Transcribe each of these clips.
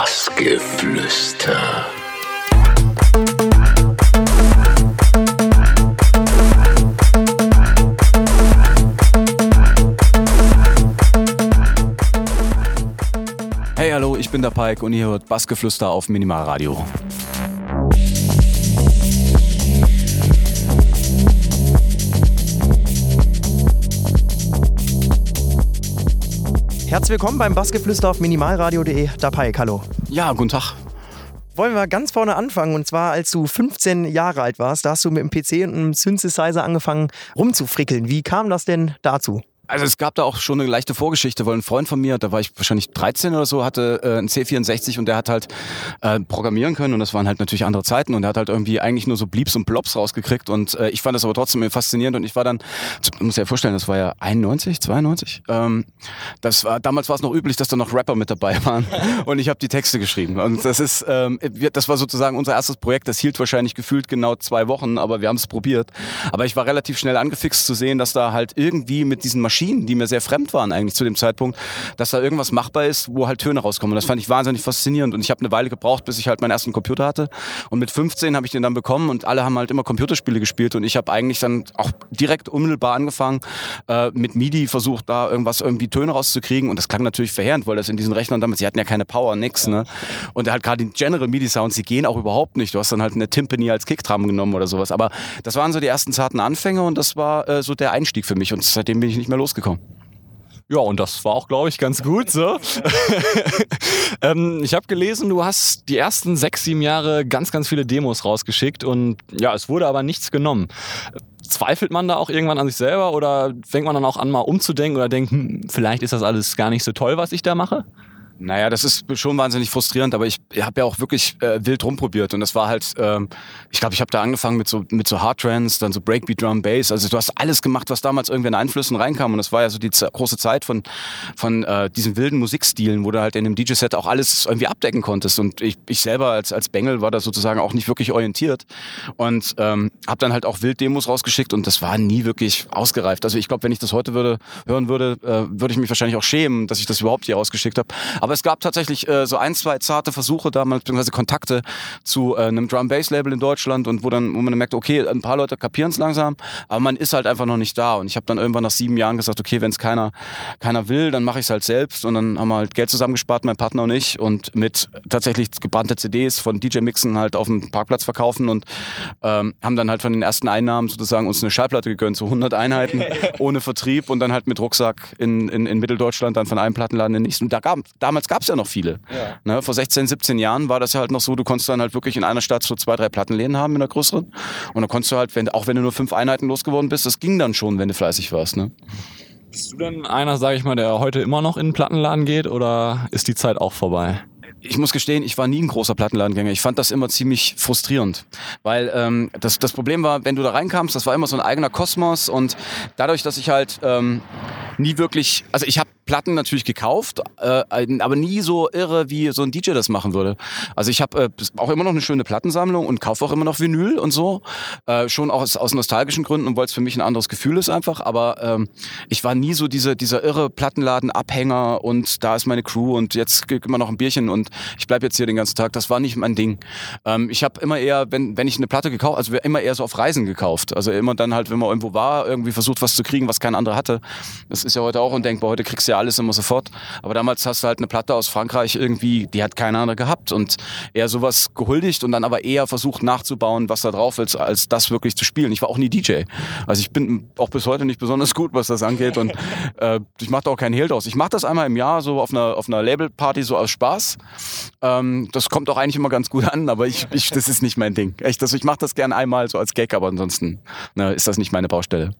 Bassgeflüster. Hey, hallo, ich bin der Pike und ihr hört Bassgeflüster auf Minimalradio. Herzlich willkommen beim Bassgeflüster auf minimalradio.de. Da Pike, hallo. Ja, guten Tag. Wollen wir ganz vorne anfangen und zwar als du 15 Jahre alt warst, da hast du mit dem PC und einem Synthesizer angefangen rumzufrickeln. Wie kam das denn dazu? Also es gab da auch schon eine leichte Vorgeschichte, weil ein Freund von mir, da war ich wahrscheinlich 13 oder so, hatte äh, einen C64 und der hat halt äh, programmieren können und das waren halt natürlich andere Zeiten und er hat halt irgendwie eigentlich nur so Bleeps und Blobs rausgekriegt und äh, ich fand das aber trotzdem faszinierend und ich war dann, muss ja vorstellen, das war ja 91, 92, ähm, das war, damals war es noch üblich, dass da noch Rapper mit dabei waren und ich habe die Texte geschrieben und das ist, ähm, das war sozusagen unser erstes Projekt, das hielt wahrscheinlich gefühlt genau zwei Wochen, aber wir haben es probiert, aber ich war relativ schnell angefixt zu sehen, dass da halt irgendwie mit diesen Maschinen Maschinen, die mir sehr fremd waren eigentlich zu dem Zeitpunkt, dass da irgendwas machbar ist, wo halt Töne rauskommen. Und das fand ich wahnsinnig faszinierend. Und ich habe eine Weile gebraucht, bis ich halt meinen ersten Computer hatte. Und mit 15 habe ich den dann bekommen und alle haben halt immer Computerspiele gespielt. Und ich habe eigentlich dann auch direkt unmittelbar angefangen, äh, mit MIDI versucht, da irgendwas irgendwie Töne rauszukriegen. Und das klang natürlich verheerend, weil das in diesen Rechnern damals, sie hatten ja keine Power, nix. Ne? Und halt gerade die General MIDI-Sounds, die gehen auch überhaupt nicht. Du hast dann halt eine Timpani als Kickdrum genommen oder sowas. Aber das waren so die ersten zarten Anfänge und das war äh, so der Einstieg für mich. Und seitdem bin ich nicht mehr losgekommen. Ja, und das war auch, glaube ich, ganz gut so. ähm, ich habe gelesen, du hast die ersten sechs, sieben Jahre ganz, ganz viele Demos rausgeschickt und ja, es wurde aber nichts genommen. Zweifelt man da auch irgendwann an sich selber oder fängt man dann auch an, mal umzudenken oder denkt, hm, vielleicht ist das alles gar nicht so toll, was ich da mache? Naja, das ist schon wahnsinnig frustrierend, aber ich habe ja auch wirklich äh, wild rumprobiert und das war halt, ähm, ich glaube, ich habe da angefangen mit so mit so Hard Trance, dann so Breakbeat, Drum, Bass. Also du hast alles gemacht, was damals irgendwie an Einflüssen reinkam und das war ja so die große Zeit von von äh, diesen wilden Musikstilen, wo du halt in dem DJ-Set auch alles irgendwie abdecken konntest und ich, ich selber als als Bengel war da sozusagen auch nicht wirklich orientiert und ähm, habe dann halt auch wild Demos rausgeschickt und das war nie wirklich ausgereift. Also ich glaube, wenn ich das heute würde hören würde, äh, würde ich mich wahrscheinlich auch schämen, dass ich das überhaupt hier rausgeschickt habe. Aber es gab tatsächlich äh, so ein, zwei zarte Versuche damals, beziehungsweise Kontakte zu äh, einem Drum-Bass-Label in Deutschland und wo dann, wo man dann merkt, okay, ein paar Leute kapieren es langsam, aber man ist halt einfach noch nicht da. Und ich habe dann irgendwann nach sieben Jahren gesagt, okay, wenn es keiner, keiner will, dann mache ich es halt selbst. Und dann haben wir halt Geld zusammengespart, mein Partner und ich, und mit tatsächlich gebrannte CDs von DJ-Mixen halt auf dem Parkplatz verkaufen und ähm, haben dann halt von den ersten Einnahmen sozusagen uns eine Schallplatte gegönnt, so 100 Einheiten ohne Vertrieb und dann halt mit Rucksack in, in, in Mitteldeutschland dann von einem Plattenladen in den nächsten. Da gab, damals gab es ja noch viele. Ja. Ne, vor 16, 17 Jahren war das ja halt noch so, du konntest dann halt wirklich in einer Stadt so zwei, drei Plattenläden haben in der größeren. Und dann konntest du halt, wenn, auch wenn du nur fünf Einheiten losgeworden bist, das ging dann schon, wenn du fleißig warst. Ne? Bist du denn einer, sage ich mal, der heute immer noch in den Plattenladen geht oder ist die Zeit auch vorbei? ich muss gestehen, ich war nie ein großer Plattenladengänger. Ich fand das immer ziemlich frustrierend, weil ähm, das, das Problem war, wenn du da reinkamst, das war immer so ein eigener Kosmos und dadurch, dass ich halt ähm, nie wirklich, also ich habe Platten natürlich gekauft, äh, aber nie so irre, wie so ein DJ das machen würde. Also ich habe äh, auch immer noch eine schöne Plattensammlung und kaufe auch immer noch Vinyl und so. Äh, schon auch aus, aus nostalgischen Gründen und weil es für mich ein anderes Gefühl ist einfach. Aber ähm, ich war nie so diese, dieser irre Plattenladen-Abhänger und da ist meine Crew und jetzt immer noch ein Bierchen und ich bleibe jetzt hier den ganzen Tag. Das war nicht mein Ding. Ähm, ich habe immer eher, wenn, wenn ich eine Platte gekauft, also immer eher so auf Reisen gekauft. Also immer dann halt, wenn man irgendwo war, irgendwie versucht was zu kriegen, was kein anderer hatte. Das ist ja heute auch undenkbar. Heute kriegst du ja alles immer sofort. Aber damals hast du halt eine Platte aus Frankreich irgendwie, die hat keiner andere gehabt und eher sowas gehuldigt und dann aber eher versucht nachzubauen, was da drauf ist, als das wirklich zu spielen. Ich war auch nie DJ. Also ich bin auch bis heute nicht besonders gut, was das angeht und äh, ich mache da auch keinen Hehl draus. Ich mache das einmal im Jahr so auf einer, auf einer Labelparty so aus Spaß. Ähm, das kommt auch eigentlich immer ganz gut an, aber ich, ich das ist nicht mein Ding. Echt, also ich mache das gern einmal so als Gag, aber ansonsten ne, ist das nicht meine Baustelle.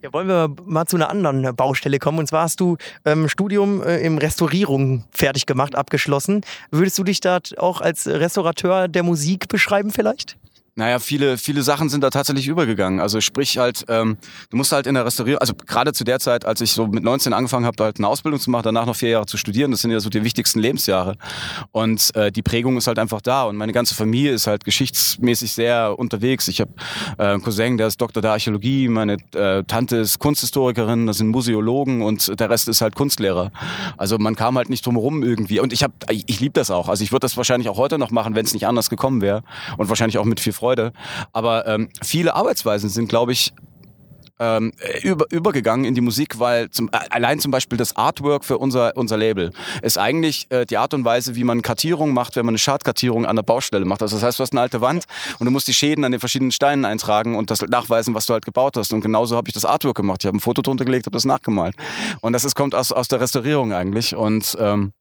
Ja, wollen wir mal zu einer anderen Baustelle kommen. Und zwar hast du ähm, Studium äh, im Restaurierung fertig gemacht, abgeschlossen. Würdest du dich da auch als Restaurateur der Musik beschreiben vielleicht? Naja, viele, viele Sachen sind da tatsächlich übergegangen. Also sprich halt, ähm, du musst halt in der Restaurierung, also gerade zu der Zeit, als ich so mit 19 angefangen habe, halt eine Ausbildung zu machen, danach noch vier Jahre zu studieren, das sind ja so die wichtigsten Lebensjahre. Und äh, die Prägung ist halt einfach da. Und meine ganze Familie ist halt geschichtsmäßig sehr unterwegs. Ich habe äh, einen Cousin, der ist Doktor der Archäologie, meine äh, Tante ist Kunsthistorikerin, das sind Museologen und der Rest ist halt Kunstlehrer. Also man kam halt nicht drum irgendwie. Und ich habe, ich, ich liebe das auch. Also ich würde das wahrscheinlich auch heute noch machen, wenn es nicht anders gekommen wäre. Und wahrscheinlich auch mit viel Freude. Freude. Aber ähm, viele Arbeitsweisen sind, glaube ich, ähm, über, übergegangen in die Musik, weil zum, äh, allein zum Beispiel das Artwork für unser, unser Label ist eigentlich äh, die Art und Weise, wie man Kartierung macht, wenn man eine Schadkartierung an der Baustelle macht. Also das heißt, du hast eine alte Wand und du musst die Schäden an den verschiedenen Steinen eintragen und das nachweisen, was du halt gebaut hast. Und genauso habe ich das Artwork gemacht. Ich habe ein Foto drunter gelegt, habe das nachgemalt. Und das ist, kommt aus, aus der Restaurierung eigentlich. Und ähm,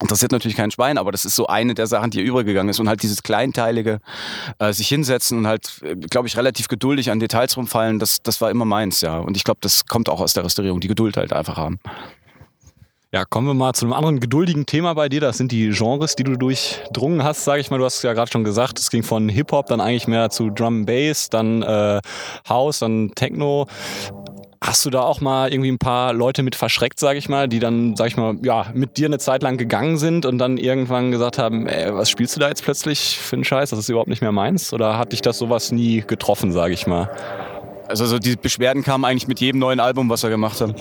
Interessiert natürlich kein Schwein, aber das ist so eine der Sachen, die übergegangen ist. Und halt dieses kleinteilige, äh, sich hinsetzen und halt, äh, glaube ich, relativ geduldig an Details rumfallen, das, das war immer meins, ja. Und ich glaube, das kommt auch aus der Restaurierung, die Geduld halt einfach haben. Ja, kommen wir mal zu einem anderen geduldigen Thema bei dir. Das sind die Genres, die du durchdrungen hast, sage ich mal. Du hast ja gerade schon gesagt, es ging von Hip-Hop dann eigentlich mehr zu Drum Bass, dann äh, House, dann Techno. Hast du da auch mal irgendwie ein paar Leute mit verschreckt, sage ich mal, die dann, sag ich mal, ja, mit dir eine Zeit lang gegangen sind und dann irgendwann gesagt haben, ey, was spielst du da jetzt plötzlich für einen Scheiß? Das ist überhaupt nicht mehr meins? Oder hat dich das sowas nie getroffen, sage ich mal? Also so die Beschwerden kamen eigentlich mit jedem neuen Album, was wir gemacht haben.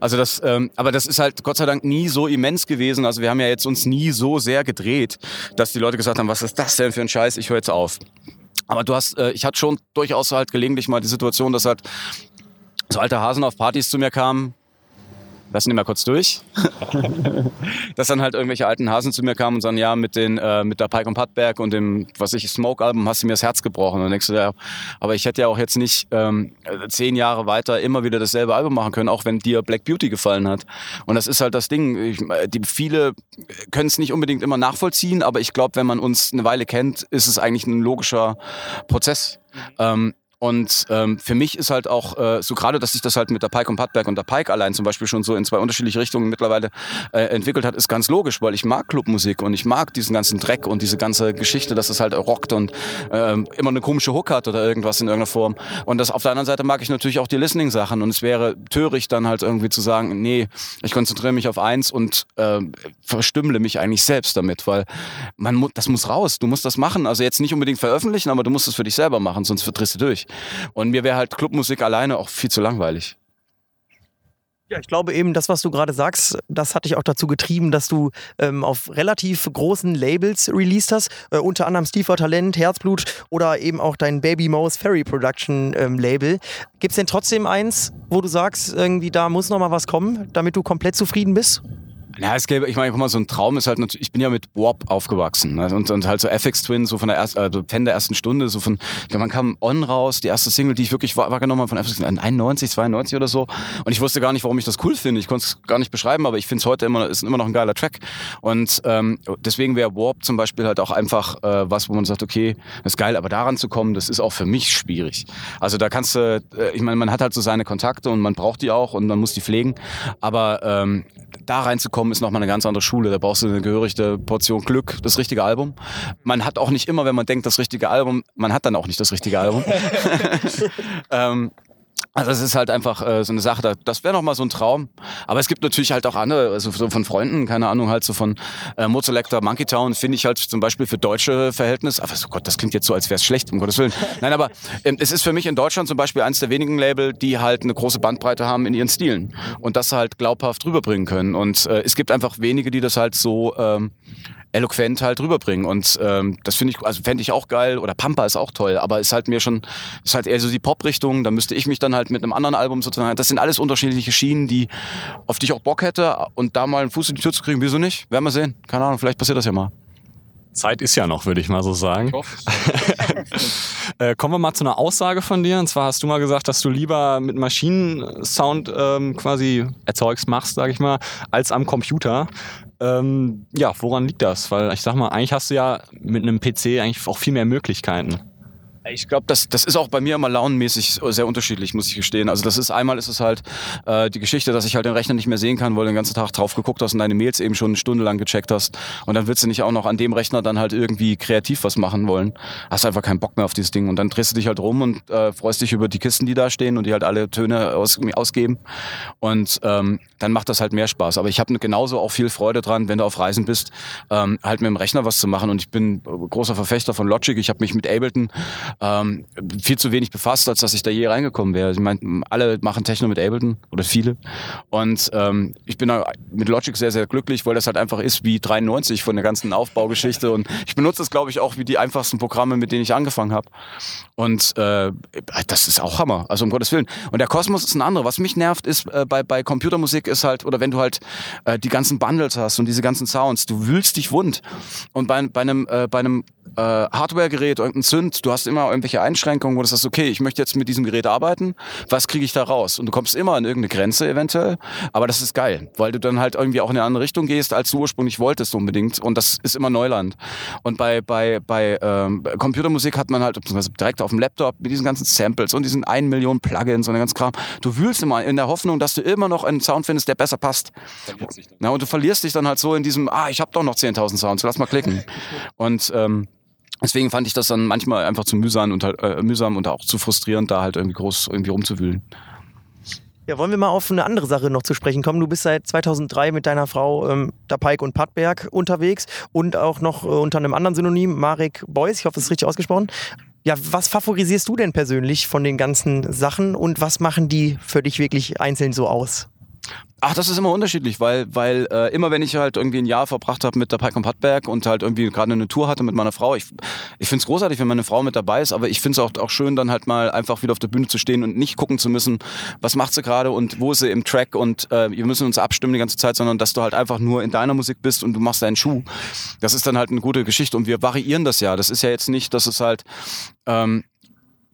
Also das, ähm, aber das ist halt Gott sei Dank nie so immens gewesen. Also wir haben ja jetzt uns nie so sehr gedreht, dass die Leute gesagt haben, was ist das denn für ein Scheiß? Ich höre jetzt auf. Aber du hast, äh, ich hatte schon durchaus halt gelegentlich mal die Situation, dass halt so alte Hasen auf Partys zu mir kamen, lassen die mal kurz durch, dass dann halt irgendwelche alten Hasen zu mir kamen und sagen, ja, mit, den, äh, mit der Pike und Puttberg und dem, was ich, Smoke-Album hast du mir das Herz gebrochen. Und denkst du, ja, aber ich hätte ja auch jetzt nicht ähm, zehn Jahre weiter immer wieder dasselbe Album machen können, auch wenn dir Black Beauty gefallen hat. Und das ist halt das Ding. Ich, die, viele können es nicht unbedingt immer nachvollziehen, aber ich glaube, wenn man uns eine Weile kennt, ist es eigentlich ein logischer Prozess. Ähm, und ähm, für mich ist halt auch äh, so gerade, dass sich das halt mit der Pike und Padberg und der Pike allein zum Beispiel schon so in zwei unterschiedliche Richtungen mittlerweile äh, entwickelt hat, ist ganz logisch, weil ich mag Clubmusik und ich mag diesen ganzen Dreck und diese ganze Geschichte, dass es halt rockt und äh, immer eine komische Hook hat oder irgendwas in irgendeiner Form. Und das auf der anderen Seite mag ich natürlich auch die Listening-Sachen und es wäre töricht dann halt irgendwie zu sagen, nee, ich konzentriere mich auf eins und äh, verstümmle mich eigentlich selbst damit, weil man mu das muss raus, du musst das machen. Also jetzt nicht unbedingt veröffentlichen, aber du musst es für dich selber machen, sonst verdrehst du durch. Und mir wäre halt Clubmusik alleine auch viel zu langweilig. Ja, ich glaube eben, das, was du gerade sagst, das hat dich auch dazu getrieben, dass du ähm, auf relativ großen Labels released hast. Äh, unter anderem Steve Talent, Herzblut oder eben auch dein Baby Mouse Ferry Production ähm, Label. Gibt es denn trotzdem eins, wo du sagst, irgendwie da muss noch mal was kommen, damit du komplett zufrieden bist? Ja, es gäbe, ich meine, guck mal, so ein Traum ist halt natürlich, ich bin ja mit Warp aufgewachsen ne? und, und halt so FX Twin, so von der ersten, also Fan der ersten Stunde, so von, ich glaube, man kam On raus, die erste Single, die ich wirklich wahrgenommen habe von FX Twin, 91, 92 oder so und ich wusste gar nicht, warum ich das cool finde, ich konnte es gar nicht beschreiben, aber ich finde es heute immer, ist immer noch ein geiler Track und ähm, deswegen wäre Warp zum Beispiel halt auch einfach äh, was, wo man sagt, okay, das ist geil, aber daran zu kommen, das ist auch für mich schwierig. Also da kannst du, äh, ich meine, man hat halt so seine Kontakte und man braucht die auch und man muss die pflegen, aber ähm, da reinzukommen ist nochmal eine ganz andere Schule. Da brauchst du eine gehörige Portion Glück, das richtige Album. Man hat auch nicht immer, wenn man denkt, das richtige Album, man hat dann auch nicht das richtige Album. ähm, also es ist halt einfach äh, so eine Sache, das wäre noch mal so ein Traum. Aber es gibt natürlich halt auch andere, also so von Freunden, keine Ahnung, halt so von äh, Mozelector, Monkey Town, finde ich halt zum Beispiel für deutsche Verhältnisse, aber so Gott, das klingt jetzt so, als wäre es schlecht, um Gottes Willen. Nein, aber ähm, es ist für mich in Deutschland zum Beispiel eines der wenigen Label, die halt eine große Bandbreite haben in ihren Stilen und das halt glaubhaft rüberbringen können. Und äh, es gibt einfach wenige, die das halt so ähm, eloquent halt rüberbringen. Und ähm, das finde ich, also fände ich auch geil. Oder Pampa ist auch toll, aber ist halt mir schon, ist halt eher so die Pop-Richtung. Da müsste ich mich dann halt mit einem anderen Album sozusagen. Das sind alles unterschiedliche Schienen, die auf die ich auch Bock hätte. Und da mal einen Fuß in die Tür zu kriegen, wieso nicht? Werden wir sehen. Keine Ahnung, vielleicht passiert das ja mal. Zeit ist ja noch, würde ich mal so sagen. äh, kommen wir mal zu einer Aussage von dir. Und zwar hast du mal gesagt, dass du lieber mit Maschinensound ähm, quasi erzeugst, machst, sage ich mal, als am Computer. Ähm, ja, woran liegt das? Weil ich sag mal, eigentlich hast du ja mit einem PC eigentlich auch viel mehr Möglichkeiten. Ich glaube, das, das ist auch bei mir immer launenmäßig sehr unterschiedlich, muss ich gestehen. Also das ist einmal ist es halt äh, die Geschichte, dass ich halt den Rechner nicht mehr sehen kann, weil du den ganzen Tag drauf geguckt hast und deine Mails eben schon eine Stunde lang gecheckt hast. Und dann willst du nicht auch noch an dem Rechner dann halt irgendwie kreativ was machen wollen. Hast einfach keinen Bock mehr auf dieses Ding. Und dann drehst du dich halt rum und äh, freust dich über die Kisten, die da stehen und die halt alle Töne aus, ausgeben. Und ähm, dann macht das halt mehr Spaß. Aber ich habe genauso auch viel Freude dran, wenn du auf Reisen bist, ähm, halt mit dem Rechner was zu machen. Und ich bin großer Verfechter von Logic. Ich habe mich mit Ableton ähm, viel zu wenig befasst, als dass ich da je reingekommen wäre. Ich meine, alle machen Techno mit Ableton oder viele. Und ähm, ich bin da mit Logic sehr, sehr glücklich, weil das halt einfach ist wie 93 von der ganzen Aufbaugeschichte. Und ich benutze es, glaube ich, auch wie die einfachsten Programme, mit denen ich angefangen habe. Und äh, das ist auch Hammer, also um Gottes Willen. Und der Kosmos ist ein anderer. Was mich nervt, ist äh, bei, bei Computermusik ist halt, oder wenn du halt äh, die ganzen Bundles hast und diese ganzen Sounds, du wühlst dich wund. Und bei, bei einem, äh, bei einem äh, Hardware-Gerät, irgendein Zünd, du hast immer irgendwelche Einschränkungen, wo du sagst, okay, ich möchte jetzt mit diesem Gerät arbeiten, was kriege ich da raus? Und du kommst immer an irgendeine Grenze eventuell, aber das ist geil, weil du dann halt irgendwie auch in eine andere Richtung gehst, als du ursprünglich wolltest unbedingt und das ist immer Neuland. Und bei, bei, bei ähm, Computermusik hat man halt direkt auf dem Laptop mit diesen ganzen Samples und diesen 1 Million Plugins und den ganzen Kram, du wühlst immer in der Hoffnung, dass du immer noch einen Sound findest, der besser passt. Ja, und du verlierst dich dann halt so in diesem, ah, ich habe doch noch 10.000 Sounds, lass mal klicken. Und ähm, Deswegen fand ich das dann manchmal einfach zu mühsam und, äh, mühsam und auch zu frustrierend, da halt irgendwie groß irgendwie rumzuwühlen. Ja, wollen wir mal auf eine andere Sache noch zu sprechen kommen. Du bist seit 2003 mit deiner Frau ähm, Pike und Pattberg unterwegs und auch noch äh, unter einem anderen Synonym, Marek Beuys. Ich hoffe, das ist richtig ausgesprochen. Ja, was favorisierst du denn persönlich von den ganzen Sachen und was machen die für dich wirklich einzeln so aus? Ach, das ist immer unterschiedlich, weil, weil äh, immer wenn ich halt irgendwie ein Jahr verbracht habe mit der Pike und Pattberg und halt irgendwie gerade eine Tour hatte mit meiner Frau, ich, ich finde es großartig, wenn meine Frau mit dabei ist, aber ich finde es auch, auch schön, dann halt mal einfach wieder auf der Bühne zu stehen und nicht gucken zu müssen, was macht sie gerade und wo ist sie im Track und äh, wir müssen uns abstimmen die ganze Zeit, sondern dass du halt einfach nur in deiner Musik bist und du machst deinen Schuh. Das ist dann halt eine gute Geschichte und wir variieren das ja. Das ist ja jetzt nicht, dass es halt ähm,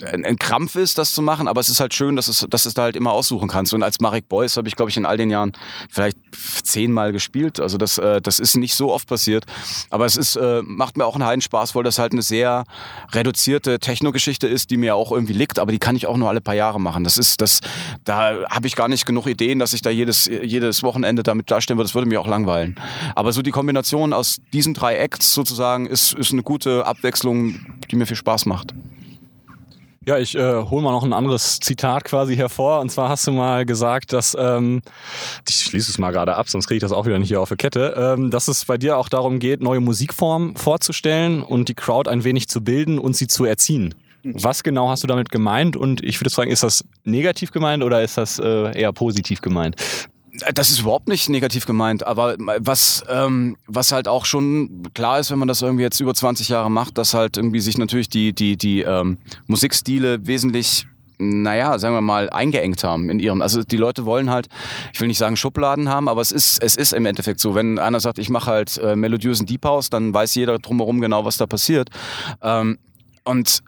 ein, Krampf ist, das zu machen, aber es ist halt schön, dass es, dass es da halt immer aussuchen kannst. Und als Marek Beuys habe ich, glaube ich, in all den Jahren vielleicht zehnmal gespielt. Also das, äh, das ist nicht so oft passiert. Aber es ist, äh, macht mir auch einen heiden Spaß, weil das halt eine sehr reduzierte Techno-Geschichte ist, die mir auch irgendwie liegt, aber die kann ich auch nur alle paar Jahre machen. Das ist, das, da habe ich gar nicht genug Ideen, dass ich da jedes, jedes Wochenende damit dastehen würde. Das würde mir auch langweilen. Aber so die Kombination aus diesen drei Acts sozusagen ist, ist eine gute Abwechslung, die mir viel Spaß macht. Ja, ich äh, hole mal noch ein anderes Zitat quasi hervor. Und zwar hast du mal gesagt, dass, ähm, ich schließe es mal gerade ab, sonst kriege ich das auch wieder nicht hier auf der Kette, ähm, dass es bei dir auch darum geht, neue Musikformen vorzustellen und die Crowd ein wenig zu bilden und sie zu erziehen. Was genau hast du damit gemeint? Und ich würde fragen, ist das negativ gemeint oder ist das äh, eher positiv gemeint? Das ist überhaupt nicht negativ gemeint, aber was, ähm, was halt auch schon klar ist, wenn man das irgendwie jetzt über 20 Jahre macht, dass halt irgendwie sich natürlich die, die, die ähm, Musikstile wesentlich naja, sagen wir mal, eingeengt haben in ihrem. Also die Leute wollen halt, ich will nicht sagen Schubladen haben, aber es ist, es ist im Endeffekt so. Wenn einer sagt, ich mache halt äh, melodiösen Deep House, dann weiß jeder drumherum genau, was da passiert. Ähm, und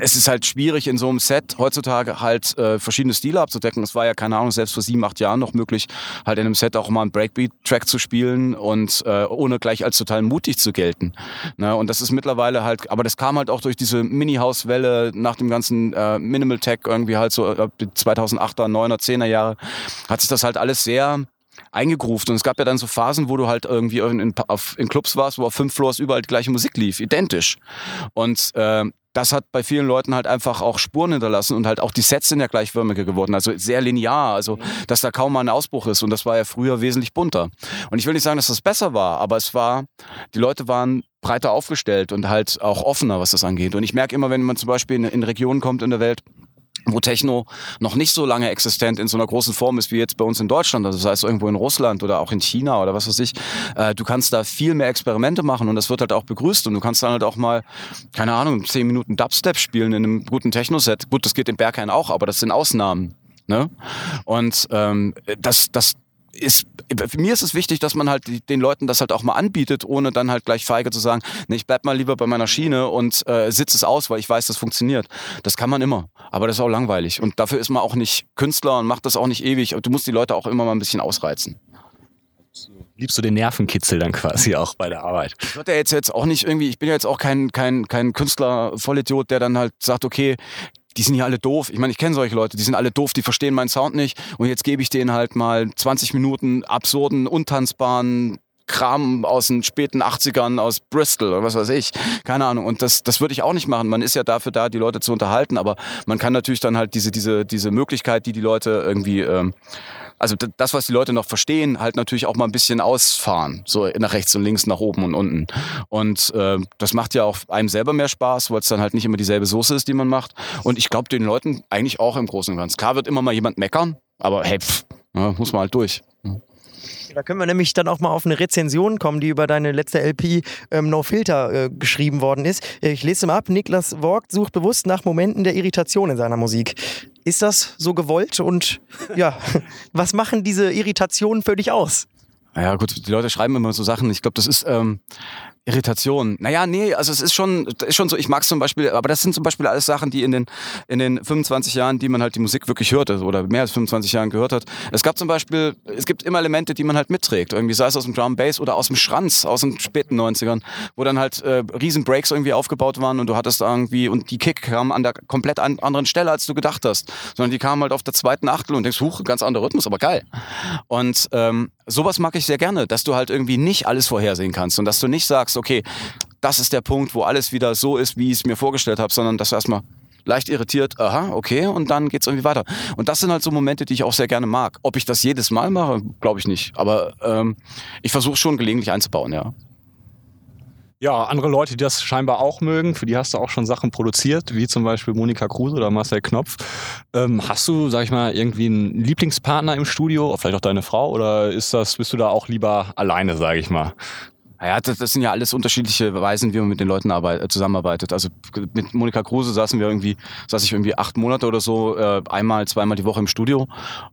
es ist halt schwierig in so einem Set heutzutage halt äh, verschiedene Stile abzudecken. Es war ja keine Ahnung selbst vor sieben, acht Jahren noch möglich, halt in einem Set auch mal einen Breakbeat-Track zu spielen und äh, ohne gleich als total mutig zu gelten. Ne? Und das ist mittlerweile halt, aber das kam halt auch durch diese Mini-House-Welle nach dem ganzen äh, Minimal Tech irgendwie halt so äh, 2008er, 9er, 10er Jahre hat sich das halt alles sehr eingegruft. Und es gab ja dann so Phasen, wo du halt irgendwie in, in, auf, in Clubs warst, wo auf fünf Floors überall die gleiche Musik lief, identisch. Und äh, das hat bei vielen Leuten halt einfach auch Spuren hinterlassen und halt auch die Sets sind ja gleichförmiger geworden, also sehr linear, also dass da kaum mal ein Ausbruch ist und das war ja früher wesentlich bunter. Und ich will nicht sagen, dass das besser war, aber es war, die Leute waren breiter aufgestellt und halt auch offener, was das angeht. Und ich merke immer, wenn man zum Beispiel in, in Regionen kommt in der Welt, wo Techno noch nicht so lange existent in so einer großen Form ist wie jetzt bei uns in Deutschland, also das heißt irgendwo in Russland oder auch in China oder was weiß ich, äh, du kannst da viel mehr Experimente machen und das wird halt auch begrüßt und du kannst dann halt auch mal, keine Ahnung, zehn Minuten Dubstep spielen in einem guten Techno-Set. Gut, das geht in Berghain auch, aber das sind Ausnahmen. Ne? Und ähm, das, das, ist, für mir ist es wichtig, dass man halt den Leuten das halt auch mal anbietet, ohne dann halt gleich feige zu sagen, nee, ich bleib mal lieber bei meiner Schiene und äh, sitze es aus, weil ich weiß, das funktioniert. Das kann man immer, aber das ist auch langweilig und dafür ist man auch nicht Künstler und macht das auch nicht ewig. Du musst die Leute auch immer mal ein bisschen ausreizen. liebst du den Nervenkitzel dann quasi auch bei der Arbeit? Ich würde ja jetzt, jetzt auch nicht irgendwie, ich bin ja jetzt auch kein, kein, kein Künstler, Vollidiot, der dann halt sagt, okay, die sind ja alle doof. Ich meine, ich kenne solche Leute, die sind alle doof, die verstehen meinen Sound nicht. Und jetzt gebe ich denen halt mal 20 Minuten absurden, untanzbaren Kram aus den späten 80ern aus Bristol oder was weiß ich. Keine Ahnung. Und das, das würde ich auch nicht machen. Man ist ja dafür da, die Leute zu unterhalten, aber man kann natürlich dann halt diese, diese, diese Möglichkeit, die die Leute irgendwie, ähm, also das, was die Leute noch verstehen, halt natürlich auch mal ein bisschen ausfahren. So nach rechts und links, nach oben und unten. Und äh, das macht ja auch einem selber mehr Spaß, weil es dann halt nicht immer dieselbe Soße ist, die man macht. Und ich glaube den Leuten eigentlich auch im Großen und Ganzen. Klar wird immer mal jemand meckern, aber hey, pff, ja, muss man halt durch. Da können wir nämlich dann auch mal auf eine Rezension kommen, die über deine letzte LP ähm, No Filter äh, geschrieben worden ist. Ich lese mal ab. Niklas Vogt sucht bewusst nach Momenten der Irritation in seiner Musik. Ist das so gewollt und ja, was machen diese Irritationen für dich aus? Ja gut, die Leute schreiben immer so Sachen. Ich glaube, das ist ähm, Irritation. Naja, nee, also es ist schon, ist schon so, ich mag zum Beispiel, aber das sind zum Beispiel alles Sachen, die in den, in den 25 Jahren, die man halt die Musik wirklich hörte oder mehr als 25 Jahren gehört hat. Es gab zum Beispiel, es gibt immer Elemente, die man halt mitträgt. Irgendwie sei es aus dem Drum Bass oder aus dem Schranz aus den späten 90ern, wo dann halt äh, riesen Breaks irgendwie aufgebaut waren und du hattest irgendwie, und die Kick kam an der komplett an, anderen Stelle, als du gedacht hast. Sondern die kam halt auf der zweiten Achtel und denkst, huch, ganz anderer Rhythmus, aber geil. Und ähm, sowas mag ich sehr gerne, dass du halt irgendwie nicht alles vorhersehen kannst und dass du nicht sagst, okay, das ist der Punkt, wo alles wieder so ist, wie ich es mir vorgestellt habe, sondern dass du erstmal leicht irritiert, aha, okay, und dann geht's irgendwie weiter. Und das sind halt so Momente, die ich auch sehr gerne mag. Ob ich das jedes Mal mache, glaube ich nicht. Aber ähm, ich versuche schon gelegentlich einzubauen, ja. Ja, andere Leute, die das scheinbar auch mögen, für die hast du auch schon Sachen produziert, wie zum Beispiel Monika Kruse oder Marcel Knopf. Ähm, hast du, sag ich mal, irgendwie einen Lieblingspartner im Studio, vielleicht auch deine Frau, oder ist das, bist du da auch lieber alleine, sage ich mal? Naja, das, das sind ja alles unterschiedliche Weisen, wie man mit den Leuten arbeit, äh, zusammenarbeitet. Also mit Monika Kruse saßen wir irgendwie, saß ich irgendwie acht Monate oder so, äh, einmal, zweimal die Woche im Studio.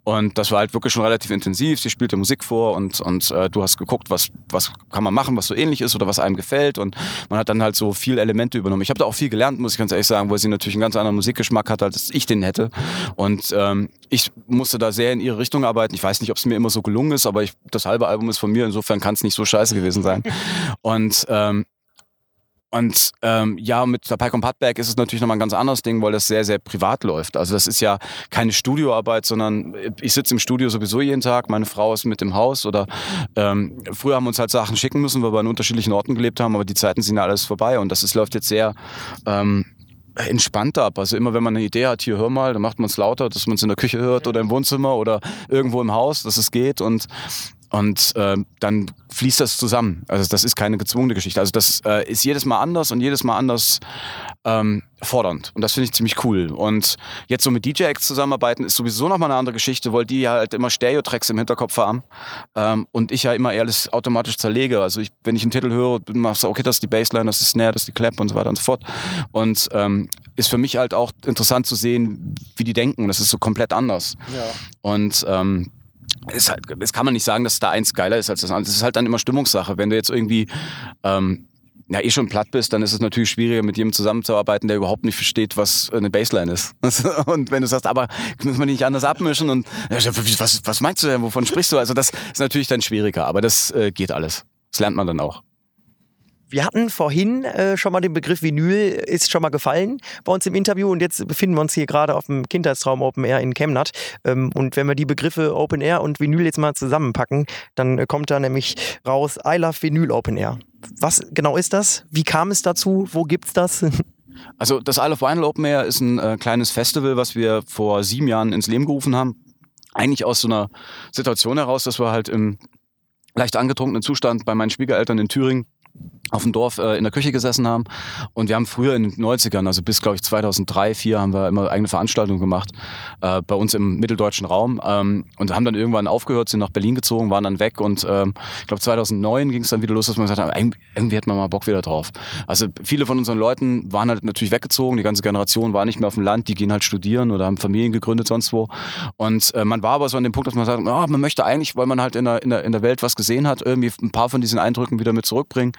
Und das war halt wirklich schon relativ intensiv. Sie spielte Musik vor und, und äh, du hast geguckt, was, was kann man machen, was so ähnlich ist oder was einem gefällt. Und man hat dann halt so viele Elemente übernommen. Ich habe da auch viel gelernt, muss ich ganz ehrlich sagen, weil sie natürlich einen ganz anderen Musikgeschmack hat, als ich den hätte. Und ähm, ich musste da sehr in ihre Richtung arbeiten. Ich weiß nicht, ob es mir immer so gelungen ist, aber ich, das halbe Album ist von mir. Insofern kann es nicht so scheiße gewesen sein. Und ähm, und ähm, ja, mit der Pike und Padberg ist es natürlich nochmal ein ganz anderes Ding, weil das sehr, sehr privat läuft. Also das ist ja keine Studioarbeit, sondern ich sitze im Studio sowieso jeden Tag, meine Frau ist mit im Haus oder ähm, früher haben wir uns halt Sachen schicken müssen, weil wir an unterschiedlichen Orten gelebt haben, aber die Zeiten sind ja alles vorbei und das ist, läuft jetzt sehr ähm, entspannt ab. Also immer wenn man eine Idee hat, hier hör mal, dann macht man es lauter, dass man es in der Küche hört oder im Wohnzimmer oder irgendwo im Haus, dass es geht und und äh, dann fließt das zusammen. Also das ist keine gezwungene Geschichte. Also das äh, ist jedes Mal anders und jedes Mal anders ähm, fordernd. Und das finde ich ziemlich cool. Und jetzt so mit DJ-Acts zusammenarbeiten ist sowieso nochmal eine andere Geschichte, weil die halt immer Stereo-Tracks im Hinterkopf haben. Ähm, und ich ja immer eher alles automatisch zerlege. Also ich, wenn ich einen Titel höre, machst du, okay, das ist die Bassline, das ist die Snare, das ist die Clap und so weiter und so fort. Und ähm, ist für mich halt auch interessant zu sehen, wie die denken. Das ist so komplett anders. Ja. Und ähm, ist halt, kann man nicht sagen, dass da eins geiler ist als das andere. Das ist halt dann immer Stimmungssache. Wenn du jetzt irgendwie ähm, ja, eh schon platt bist, dann ist es natürlich schwieriger, mit jemandem zusammenzuarbeiten, der überhaupt nicht versteht, was eine Bassline ist. Und wenn du sagst, aber müssen wir nicht anders abmischen und was, was meinst du denn, wovon sprichst du? Also das ist natürlich dann schwieriger, aber das äh, geht alles. Das lernt man dann auch. Wir hatten vorhin äh, schon mal den Begriff Vinyl, ist schon mal gefallen bei uns im Interview und jetzt befinden wir uns hier gerade auf dem Kindheitstraum Open Air in Chemnat. Ähm, und wenn wir die Begriffe Open Air und Vinyl jetzt mal zusammenpacken, dann äh, kommt da nämlich raus I Love Vinyl Open Air. Was genau ist das? Wie kam es dazu? Wo gibt's das? Also das Isle of Vinyl Open Air ist ein äh, kleines Festival, was wir vor sieben Jahren ins Leben gerufen haben. Eigentlich aus so einer Situation heraus, dass wir halt im leicht angetrunkenen Zustand bei meinen Schwiegereltern in Thüringen auf dem Dorf äh, in der Küche gesessen haben. Und wir haben früher in den 90ern, also bis, glaube ich, 2003, 2004, haben wir immer eigene Veranstaltungen gemacht, äh, bei uns im mitteldeutschen Raum. Ähm, und haben dann irgendwann aufgehört, sind nach Berlin gezogen, waren dann weg. Und ähm, ich glaube, 2009 ging es dann wieder los, dass man gesagt hat, irgendwie hat man mal Bock wieder drauf. Also viele von unseren Leuten waren halt natürlich weggezogen, die ganze Generation war nicht mehr auf dem Land, die gehen halt studieren oder haben Familien gegründet sonst wo. Und äh, man war aber so an dem Punkt, dass man sagt, oh, man möchte eigentlich, weil man halt in der, in, der, in der Welt was gesehen hat, irgendwie ein paar von diesen Eindrücken wieder mit zurückbringen.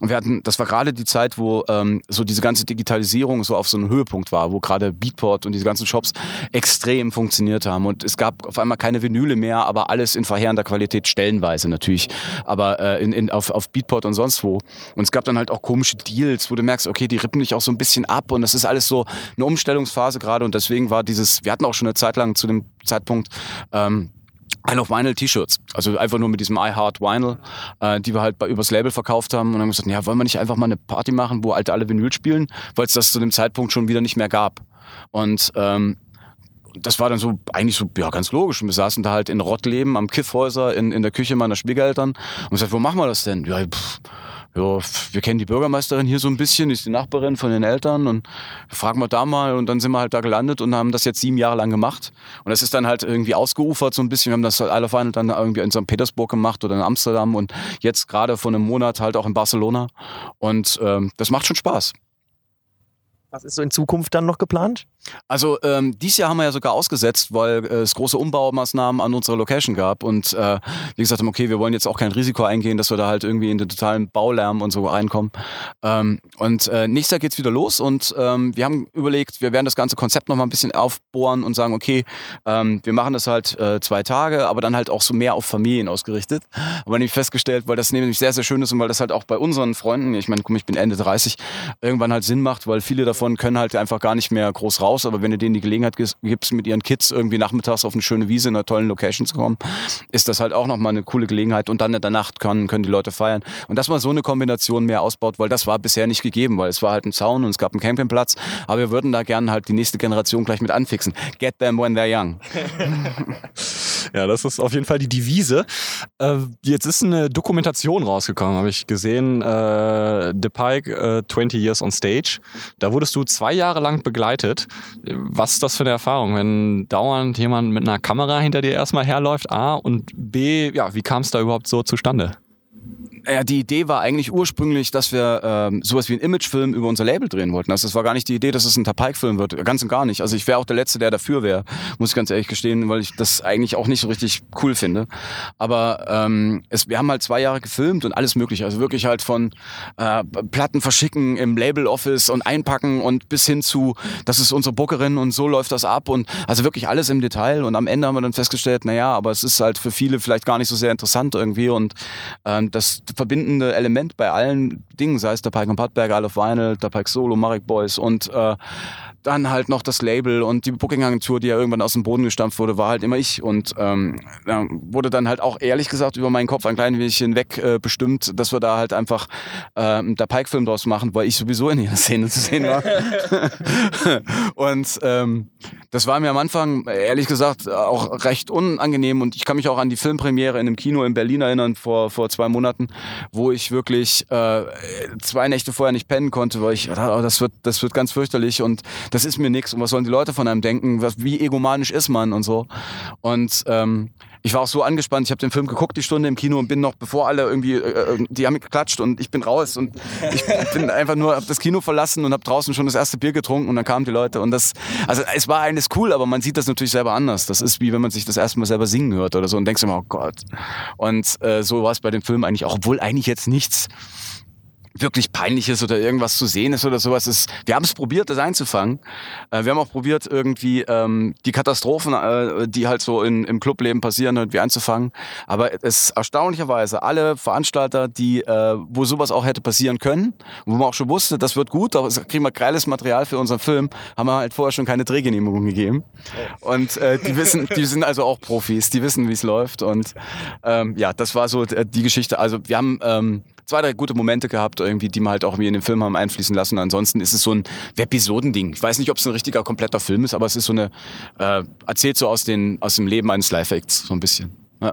Und wir hatten, das war gerade die Zeit, wo ähm, so diese ganze Digitalisierung so auf so einem Höhepunkt war, wo gerade Beatport und diese ganzen Shops extrem funktioniert haben. Und es gab auf einmal keine Vinyle mehr, aber alles in verheerender Qualität, stellenweise natürlich, aber äh, in, in, auf, auf Beatport und sonst wo. Und es gab dann halt auch komische Deals, wo du merkst, okay, die rippen dich auch so ein bisschen ab und das ist alles so eine Umstellungsphase gerade und deswegen war dieses, wir hatten auch schon eine Zeit lang zu dem Zeitpunkt, ähm, I Love Vinyl T-Shirts. Also einfach nur mit diesem I Heart Vinyl, äh, die wir halt bei, übers Label verkauft haben. Und dann haben wir gesagt, ja, wollen wir nicht einfach mal eine Party machen, wo alte alle Vinyl spielen, weil es das zu dem Zeitpunkt schon wieder nicht mehr gab. Und ähm, das war dann so eigentlich so ja ganz logisch. Und wir saßen da halt in Rottleben am Kiffhäuser in, in der Küche meiner Schwiegereltern und gesagt, wo machen wir das denn? Ja, pff, ja, wir kennen die Bürgermeisterin hier so ein bisschen, die ist die Nachbarin von den Eltern und fragen wir da mal und dann sind wir halt da gelandet und haben das jetzt sieben Jahre lang gemacht. Und das ist dann halt irgendwie ausgeufert so ein bisschen. Wir haben das halt alle Final dann irgendwie in St. Petersburg gemacht oder in Amsterdam und jetzt gerade vor einem Monat halt auch in Barcelona. Und ähm, das macht schon Spaß. Was ist so in Zukunft dann noch geplant? Also ähm, dieses Jahr haben wir ja sogar ausgesetzt, weil äh, es große Umbaumaßnahmen an unserer Location gab und äh, wie gesagt haben, okay, wir wollen jetzt auch kein Risiko eingehen, dass wir da halt irgendwie in den totalen Baulärm und so reinkommen. Ähm, und äh, nächstes Jahr geht's wieder los und ähm, wir haben überlegt, wir werden das ganze Konzept noch mal ein bisschen aufbohren und sagen, okay, ähm, wir machen das halt äh, zwei Tage, aber dann halt auch so mehr auf Familien ausgerichtet. Aber nämlich festgestellt, weil das nämlich sehr, sehr schön ist und weil das halt auch bei unseren Freunden, ich meine, guck, ich bin Ende 30, irgendwann halt Sinn macht, weil viele davon können halt einfach gar nicht mehr groß raus raus, aber wenn du denen die Gelegenheit gibst, mit ihren Kids irgendwie nachmittags auf eine schöne Wiese in einer tollen Location zu kommen, ist das halt auch nochmal eine coole Gelegenheit und dann in der Nacht können, können die Leute feiern. Und dass man so eine Kombination mehr ausbaut, weil das war bisher nicht gegeben, weil es war halt ein Zaun und es gab einen Campingplatz, aber wir würden da gerne halt die nächste Generation gleich mit anfixen. Get them when they're young. ja, das ist auf jeden Fall die Devise. Äh, jetzt ist eine Dokumentation rausgekommen, habe ich gesehen, äh, The Pike äh, 20 Years on Stage. Da wurdest du zwei Jahre lang begleitet. Was ist das für eine Erfahrung, wenn dauernd jemand mit einer Kamera hinter dir erstmal herläuft, A, und B, ja, wie kam es da überhaupt so zustande? Ja, die Idee war eigentlich ursprünglich, dass wir ähm, sowas wie einen Imagefilm über unser Label drehen wollten. Also das war gar nicht die Idee, dass es ein Tapike-Film wird. Ganz und gar nicht. Also ich wäre auch der Letzte, der dafür wäre, muss ich ganz ehrlich gestehen, weil ich das eigentlich auch nicht so richtig cool finde. Aber ähm, es, wir haben halt zwei Jahre gefilmt und alles mögliche. Also wirklich halt von äh, Platten verschicken im Label-Office und einpacken und bis hin zu, das ist unsere Bookerin und so läuft das ab. Und also wirklich alles im Detail. Und am Ende haben wir dann festgestellt, naja, aber es ist halt für viele vielleicht gar nicht so sehr interessant irgendwie. Und ähm, das verbindende Element bei allen Dingen, sei es der Pike und Pattberger, of Vinyl, der Pike Solo, Marek Boys und äh, dann halt noch das Label und die Booking-Agentur, die ja irgendwann aus dem Boden gestampft wurde, war halt immer ich. Und ähm, ja, wurde dann halt auch ehrlich gesagt über meinen Kopf ein klein wenig hinweg äh, bestimmt, dass wir da halt einfach äh, der Pike-Film draus machen, weil ich sowieso in jeder Szene zu sehen war. und ähm, das war mir am Anfang, ehrlich gesagt, auch recht unangenehm. Und ich kann mich auch an die Filmpremiere in einem Kino in Berlin erinnern vor, vor zwei Monaten, wo ich wirklich äh, zwei Nächte vorher nicht pennen konnte, weil ich, oh, das wird, das wird ganz fürchterlich. Und das ist mir nix und was sollen die Leute von einem denken, was, wie egomanisch ist man und so. Und ähm, ich war auch so angespannt, ich habe den Film geguckt, die Stunde im Kino und bin noch, bevor alle irgendwie, äh, äh die haben geklatscht und ich bin raus und ich bin einfach nur, habe das Kino verlassen und habe draußen schon das erste Bier getrunken und dann kamen die Leute und das, also es war eines cool, aber man sieht das natürlich selber anders. Das ist wie wenn man sich das erste Mal selber singen hört oder so und denkst immer, oh Gott. Und äh, so war es bei dem Film eigentlich auch, obwohl eigentlich jetzt nichts wirklich peinliches oder irgendwas zu sehen ist oder sowas ist. Wir haben es probiert, das einzufangen. Äh, wir haben auch probiert, irgendwie ähm, die Katastrophen, äh, die halt so in, im Clubleben passieren, irgendwie einzufangen. Aber es erstaunlicherweise alle Veranstalter, die, äh, wo sowas auch hätte passieren können, wo man auch schon wusste, das wird gut, da kriegen wir geiles Material für unseren Film, haben wir halt vorher schon keine Drehgenehmigung gegeben. Und äh, die wissen, die sind also auch Profis, die wissen, wie es läuft. Und ähm, ja, das war so die Geschichte. Also wir haben ähm, zwei, drei gute Momente gehabt, irgendwie, die man halt auch in den Film haben einfließen lassen. Ansonsten ist es so ein Episodending. Ich weiß nicht, ob es ein richtiger, kompletter Film ist, aber es ist so eine, äh, erzählt so aus, den, aus dem Leben eines Live-Acts, so ein bisschen. Ja.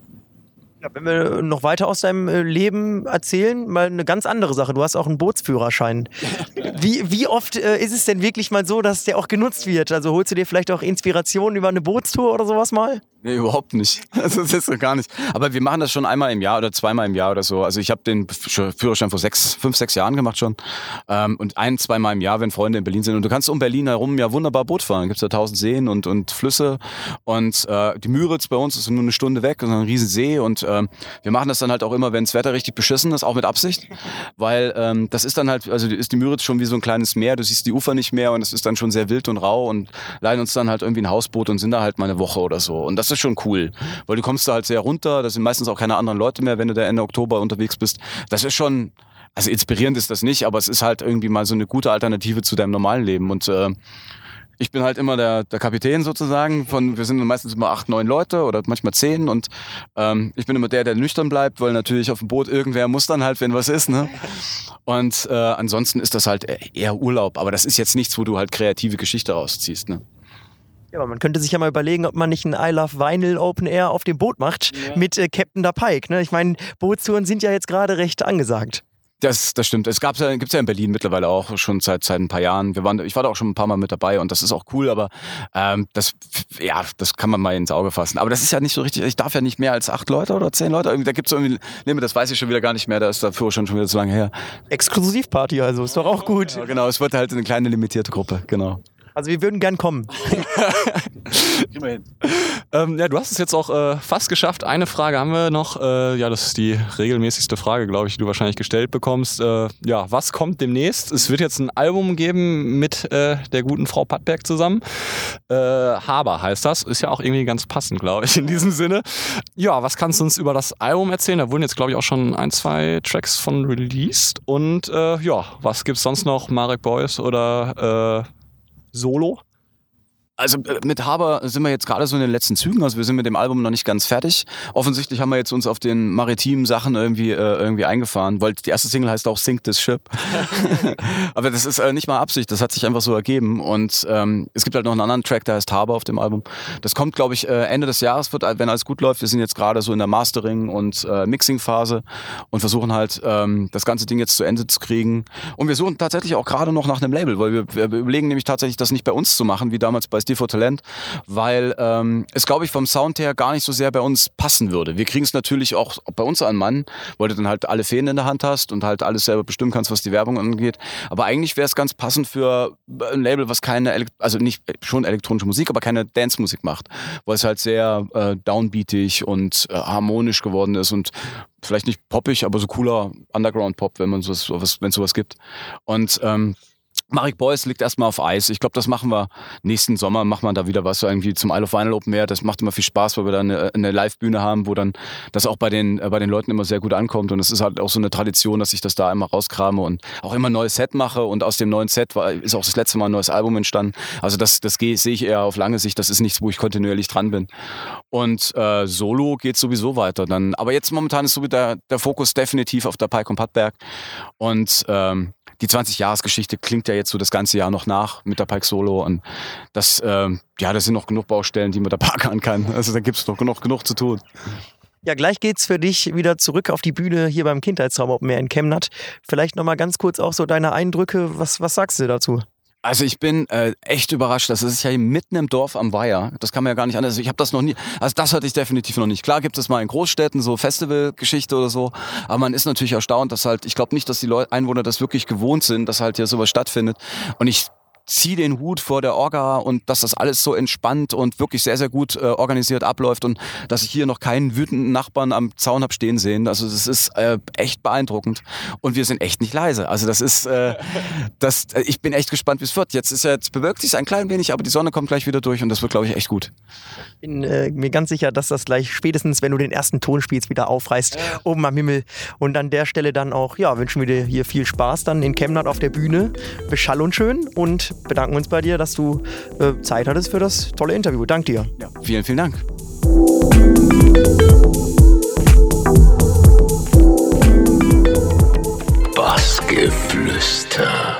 Ja, wenn wir noch weiter aus deinem äh, Leben erzählen, mal eine ganz andere Sache. Du hast auch einen Bootsführerschein. Wie, wie oft äh, ist es denn wirklich mal so, dass der auch genutzt wird? Also holst du dir vielleicht auch Inspiration über eine Bootstour oder sowas mal? Nee, überhaupt nicht. Also das ist so gar nicht. Aber wir machen das schon einmal im Jahr oder zweimal im Jahr oder so. Also ich habe den Führerschein vor sechs, fünf, sechs Jahren gemacht schon. Ähm, und ein, zweimal im Jahr, wenn Freunde in Berlin sind. Und du kannst um Berlin herum ja wunderbar Boot fahren. Gibt es ja tausend Seen und, und Flüsse. Und äh, die Müritz bei uns ist nur eine Stunde weg, und ein riesen See. Und ähm, wir machen das dann halt auch immer, wenn das Wetter richtig beschissen ist, auch mit Absicht. Weil ähm, das ist dann halt, also ist die Müritz schon wie so ein kleines Meer. Du siehst die Ufer nicht mehr und es ist dann schon sehr wild und rau und leihen uns dann halt irgendwie ein Hausboot und sind da halt mal eine Woche oder so. Und das ist schon cool, weil du kommst da halt sehr runter, da sind meistens auch keine anderen Leute mehr, wenn du da Ende Oktober unterwegs bist. Das ist schon, also inspirierend ist das nicht, aber es ist halt irgendwie mal so eine gute Alternative zu deinem normalen Leben und äh, ich bin halt immer der, der Kapitän sozusagen. Von, wir sind meistens immer acht, neun Leute oder manchmal zehn und ähm, ich bin immer der, der nüchtern bleibt, weil natürlich auf dem Boot irgendwer muss dann halt, wenn was ist. Ne? Und äh, ansonsten ist das halt eher Urlaub. Aber das ist jetzt nichts, wo du halt kreative Geschichte rausziehst. Ne? Ja, aber man könnte sich ja mal überlegen, ob man nicht ein I Love Vinyl Open Air auf dem Boot macht ja. mit äh, Captain da Pike. Ne? Ich meine, Bootstouren sind ja jetzt gerade recht angesagt. Das, das stimmt. Es gab's ja, gibt's ja in Berlin mittlerweile auch schon seit, seit ein paar Jahren. Wir waren, ich war da auch schon ein paar Mal mit dabei und das ist auch cool, aber ähm, das, ja, das kann man mal ins Auge fassen. Aber das ist ja nicht so richtig, ich darf ja nicht mehr als acht Leute oder zehn Leute. Da gibt's irgendwie Limit, das weiß ich schon wieder gar nicht mehr, da ist dafür schon, schon wieder zu lange her. Exklusivparty also, ist doch auch gut. Ja, genau, es wird halt eine kleine limitierte Gruppe, genau. Also wir würden gern kommen. Immerhin. Ähm, ja, du hast es jetzt auch äh, fast geschafft. Eine Frage haben wir noch. Äh, ja, das ist die regelmäßigste Frage, glaube ich, die du wahrscheinlich gestellt bekommst. Äh, ja, was kommt demnächst? Es wird jetzt ein Album geben mit äh, der guten Frau Pattberg zusammen. Äh, Haber heißt das. Ist ja auch irgendwie ganz passend, glaube ich, in diesem Sinne. Ja, was kannst du uns über das Album erzählen? Da wurden jetzt, glaube ich, auch schon ein, zwei Tracks von released. Und äh, ja, was gibt es sonst noch? Marek Boys oder Solo? Also äh, mit Haber sind wir jetzt gerade so in den letzten Zügen. Also wir sind mit dem Album noch nicht ganz fertig. Offensichtlich haben wir jetzt uns auf den maritimen Sachen irgendwie, äh, irgendwie eingefahren, weil die erste Single heißt auch Sink this Ship. Aber das ist äh, nicht mal Absicht, das hat sich einfach so ergeben. Und ähm, es gibt halt noch einen anderen Track, der heißt Haber auf dem Album. Das kommt, glaube ich, äh, Ende des Jahres, wird, wenn alles gut läuft. Wir sind jetzt gerade so in der Mastering- und äh, Mixing-Phase und versuchen halt ähm, das ganze Ding jetzt zu Ende zu kriegen. Und wir suchen tatsächlich auch gerade noch nach einem Label, weil wir, wir überlegen nämlich tatsächlich, das nicht bei uns zu machen, wie damals bei Steve for Talent, weil ähm, es, glaube ich, vom Sound her gar nicht so sehr bei uns passen würde. Wir kriegen es natürlich auch bei uns an Mann, weil du dann halt alle Fäden in der Hand hast und halt alles selber bestimmen kannst, was die Werbung angeht. Aber eigentlich wäre es ganz passend für ein Label, was keine, also nicht schon elektronische Musik, aber keine Dance-Musik macht, weil es halt sehr äh, downbeatig und äh, harmonisch geworden ist und vielleicht nicht poppig, aber so cooler Underground-Pop, wenn man sowas, wenn es sowas gibt. Und ähm, Marek Beuys liegt erstmal auf Eis. Ich glaube, das machen wir nächsten Sommer, machen wir da wieder was so irgendwie zum Isle of Vinyl Open Air. Das macht immer viel Spaß, weil wir da eine, eine Live-Bühne haben, wo dann das auch bei den, äh, bei den Leuten immer sehr gut ankommt. Und es ist halt auch so eine Tradition, dass ich das da immer rauskrame und auch immer ein neues Set mache. Und aus dem neuen Set war, ist auch das letzte Mal ein neues Album entstanden. Also das, das sehe ich eher auf lange Sicht. Das ist nichts, wo ich kontinuierlich dran bin. Und äh, Solo geht sowieso weiter. Dann, aber jetzt momentan ist so der, der Fokus definitiv auf der Pike und Pattberg. Und ähm, die 20-Jahres-Geschichte klingt ja jetzt so das ganze Jahr noch nach mit der Pike Solo. Und das, ähm, ja, das sind noch genug Baustellen, die man da parkern kann. Also da gibt es noch genug, genug zu tun. Ja, gleich geht's für dich wieder zurück auf die Bühne hier beim Kindheitsraum Open Air in Chemnat. Vielleicht nochmal ganz kurz auch so deine Eindrücke. Was, was sagst du dazu? Also ich bin äh, echt überrascht. Das ist ja mitten im Dorf am Weiher. Das kann man ja gar nicht anders. Ich habe das noch nie. Also das hatte ich definitiv noch nicht. Klar gibt es mal in Großstädten so Festivalgeschichte oder so, aber man ist natürlich erstaunt, dass halt. Ich glaube nicht, dass die Leute, Einwohner das wirklich gewohnt sind, dass halt hier sowas stattfindet. Und ich zieh den Hut vor der Orga und dass das alles so entspannt und wirklich sehr, sehr gut äh, organisiert abläuft und dass ich hier noch keinen wütenden Nachbarn am Zaun hab stehen sehen. Also das ist äh, echt beeindruckend und wir sind echt nicht leise. Also das ist, äh, das, äh, ich bin echt gespannt, wie es wird. Jetzt ist jetzt bewirkt sich ein klein wenig, aber die Sonne kommt gleich wieder durch und das wird, glaube ich, echt gut. Bin äh, mir ganz sicher, dass das gleich spätestens, wenn du den ersten Ton spielst, wieder aufreißt, ja. oben am Himmel. Und an der Stelle dann auch, ja, wünschen wir dir hier viel Spaß dann in Chemnat auf der Bühne. Beschall und schön und bedanken uns bei dir, dass du äh, Zeit hattest für das tolle Interview. Dank dir. Ja, vielen, vielen Dank. Bassgeflüster.